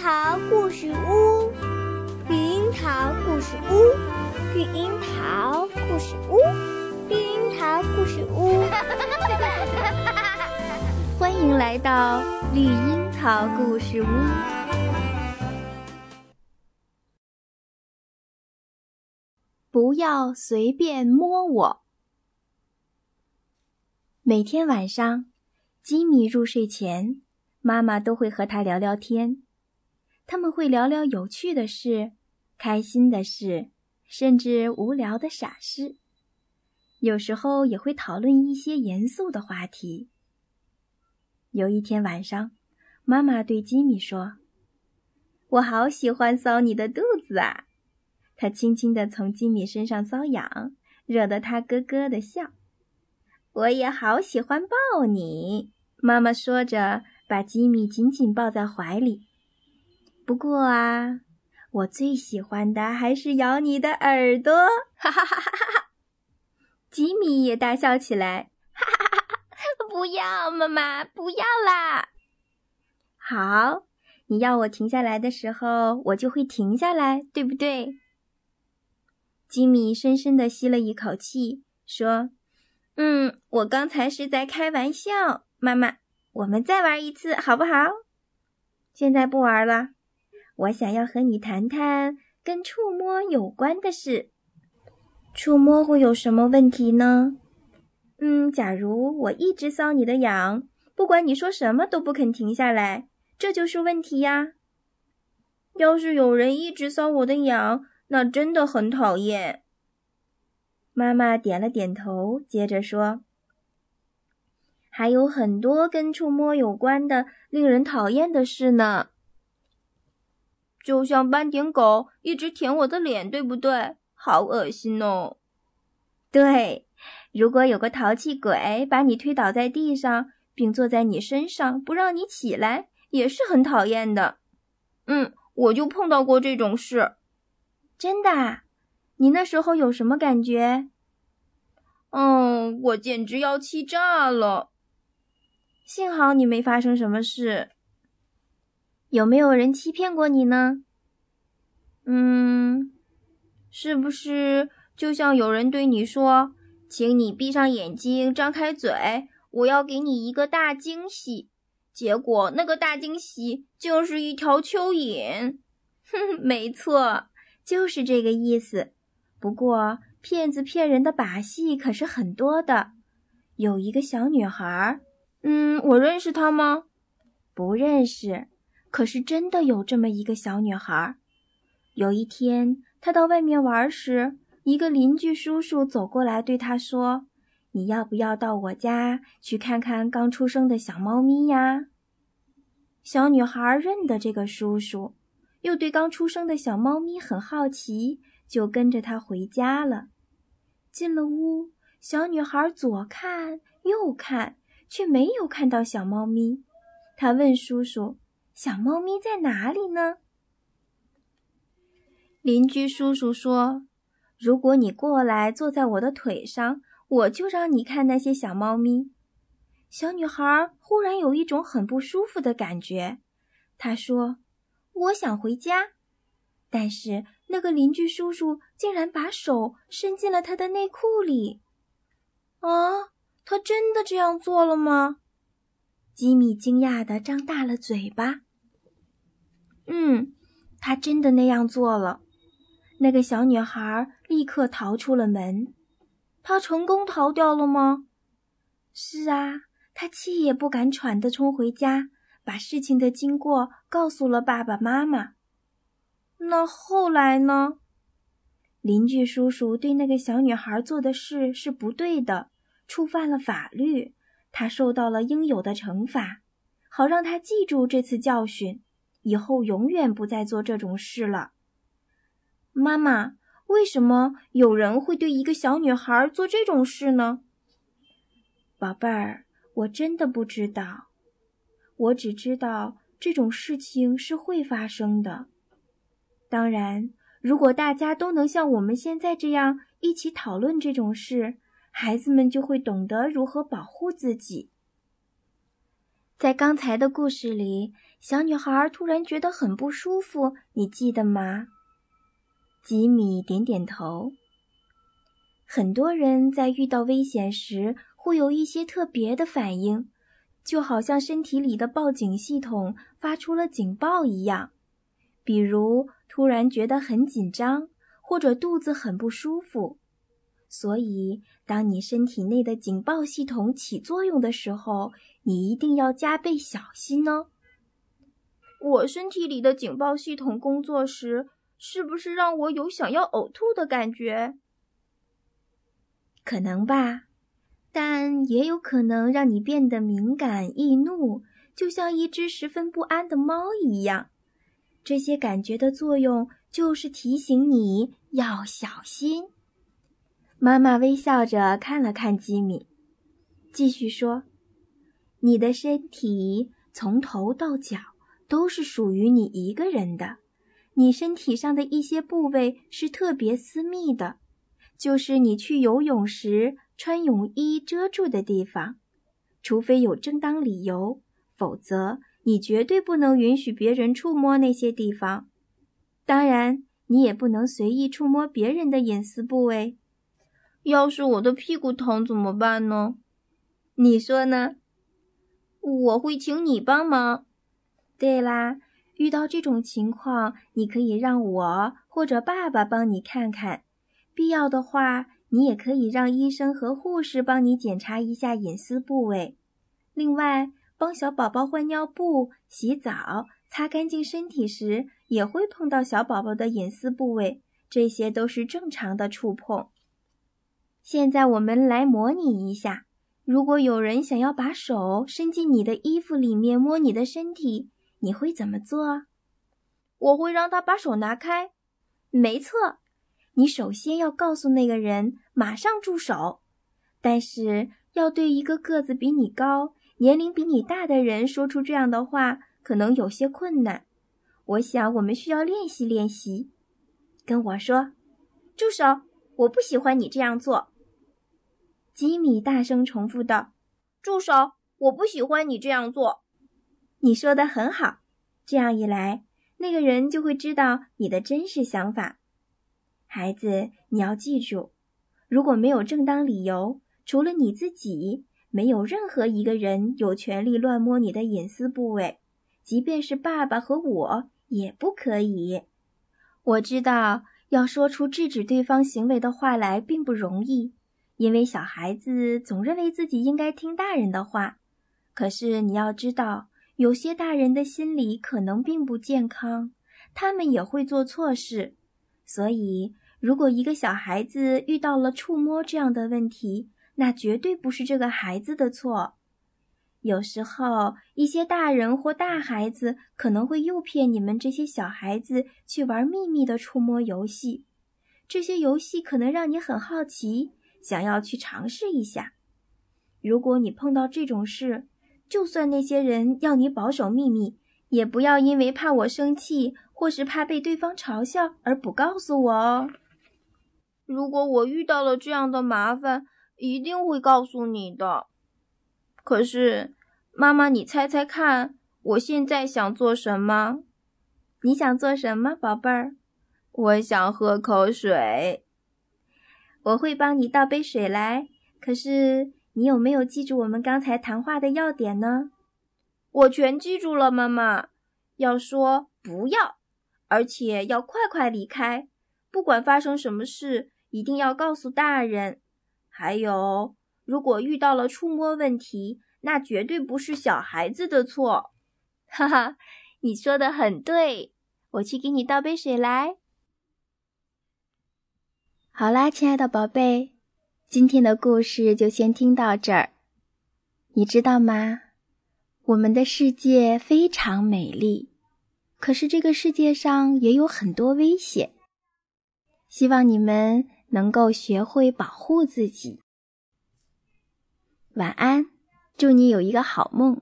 桃故事屋，绿樱桃故事屋，绿樱桃故事屋，绿樱桃故事屋。欢迎来到绿樱桃故事屋。不要随便摸我。每天晚上，吉米入睡前，妈妈都会和他聊聊天。他们会聊聊有趣的事、开心的事，甚至无聊的傻事。有时候也会讨论一些严肃的话题。有一天晚上，妈妈对吉米说：“我好喜欢搔你的肚子啊！”她轻轻地从吉米身上搔痒，惹得他咯咯地笑。我也好喜欢抱你，妈妈说着，把吉米紧紧抱在怀里。不过啊，我最喜欢的还是咬你的耳朵！哈哈哈哈哈！吉米也大笑起来，哈哈哈哈！不要，妈妈，不要啦！好，你要我停下来的时候，我就会停下来，对不对？吉米深深的吸了一口气，说：“嗯，我刚才是在开玩笑，妈妈，我们再玩一次好不好？现在不玩了。”我想要和你谈谈跟触摸有关的事。触摸会有什么问题呢？嗯，假如我一直搔你的痒，不管你说什么都不肯停下来，这就是问题呀。要是有人一直搔我的痒，那真的很讨厌。妈妈点了点头，接着说：“还有很多跟触摸有关的令人讨厌的事呢。”就像斑点狗一直舔我的脸，对不对？好恶心哦！对，如果有个淘气鬼把你推倒在地上，并坐在你身上不让你起来，也是很讨厌的。嗯，我就碰到过这种事。真的？你那时候有什么感觉？嗯，我简直要气炸了。幸好你没发生什么事。有没有人欺骗过你呢？嗯，是不是就像有人对你说：“请你闭上眼睛，张开嘴，我要给你一个大惊喜。”结果那个大惊喜就是一条蚯蚓。哼，没错，就是这个意思。不过骗子骗人的把戏可是很多的。有一个小女孩，嗯，我认识她吗？不认识。可是真的有这么一个小女孩。有一天，她到外面玩时，一个邻居叔叔走过来对她说：“你要不要到我家去看看刚出生的小猫咪呀？”小女孩认得这个叔叔，又对刚出生的小猫咪很好奇，就跟着他回家了。进了屋，小女孩左看右看，却没有看到小猫咪。她问叔叔。小猫咪在哪里呢？邻居叔叔说：“如果你过来坐在我的腿上，我就让你看那些小猫咪。”小女孩忽然有一种很不舒服的感觉。她说：“我想回家。”但是那个邻居叔叔竟然把手伸进了她的内裤里。啊，他真的这样做了吗？吉米惊讶的张大了嘴巴。嗯，他真的那样做了。那个小女孩立刻逃出了门。她成功逃掉了吗？是啊，她气也不敢喘地冲回家，把事情的经过告诉了爸爸妈妈。那后来呢？邻居叔叔对那个小女孩做的事是不对的，触犯了法律，她受到了应有的惩罚，好让她记住这次教训。以后永远不再做这种事了。妈妈，为什么有人会对一个小女孩做这种事呢？宝贝儿，我真的不知道。我只知道这种事情是会发生的。当然，如果大家都能像我们现在这样一起讨论这种事，孩子们就会懂得如何保护自己。在刚才的故事里，小女孩突然觉得很不舒服，你记得吗？吉米点点头。很多人在遇到危险时会有一些特别的反应，就好像身体里的报警系统发出了警报一样，比如突然觉得很紧张，或者肚子很不舒服。所以，当你身体内的警报系统起作用的时候，你一定要加倍小心哦。我身体里的警报系统工作时，是不是让我有想要呕吐的感觉？可能吧，但也有可能让你变得敏感易怒，就像一只十分不安的猫一样。这些感觉的作用就是提醒你要小心。妈妈微笑着看了看吉米，继续说。你的身体从头到脚都是属于你一个人的，你身体上的一些部位是特别私密的，就是你去游泳时穿泳衣遮住的地方，除非有正当理由，否则你绝对不能允许别人触摸那些地方。当然，你也不能随意触摸别人的隐私部位。要是我的屁股疼怎么办呢？你说呢？我会请你帮忙。对啦，遇到这种情况，你可以让我或者爸爸帮你看看。必要的话，你也可以让医生和护士帮你检查一下隐私部位。另外，帮小宝宝换尿布、洗澡、擦干净身体时，也会碰到小宝宝的隐私部位，这些都是正常的触碰。现在我们来模拟一下。如果有人想要把手伸进你的衣服里面摸你的身体，你会怎么做？我会让他把手拿开。没错，你首先要告诉那个人马上住手。但是要对一个个子比你高、年龄比你大的人说出这样的话，可能有些困难。我想我们需要练习练习。跟我说，住手！我不喜欢你这样做。吉米大声重复道：“住手！我不喜欢你这样做。”你说的很好，这样一来，那个人就会知道你的真实想法。孩子，你要记住，如果没有正当理由，除了你自己，没有任何一个人有权利乱摸你的隐私部位，即便是爸爸和我也不可以。我知道，要说出制止对方行为的话来并不容易。因为小孩子总认为自己应该听大人的话，可是你要知道，有些大人的心理可能并不健康，他们也会做错事。所以，如果一个小孩子遇到了触摸这样的问题，那绝对不是这个孩子的错。有时候，一些大人或大孩子可能会诱骗你们这些小孩子去玩秘密的触摸游戏，这些游戏可能让你很好奇。想要去尝试一下，如果你碰到这种事，就算那些人要你保守秘密，也不要因为怕我生气或是怕被对方嘲笑而不告诉我哦。如果我遇到了这样的麻烦，一定会告诉你的。可是，妈妈，你猜猜看，我现在想做什么？你想做什么，宝贝儿？我想喝口水。我会帮你倒杯水来。可是你有没有记住我们刚才谈话的要点呢？我全记住了，妈妈。要说不要，而且要快快离开。不管发生什么事，一定要告诉大人。还有，如果遇到了触摸问题，那绝对不是小孩子的错。哈哈，你说的很对。我去给你倒杯水来。好啦，亲爱的宝贝，今天的故事就先听到这儿。你知道吗？我们的世界非常美丽，可是这个世界上也有很多危险。希望你们能够学会保护自己。晚安，祝你有一个好梦。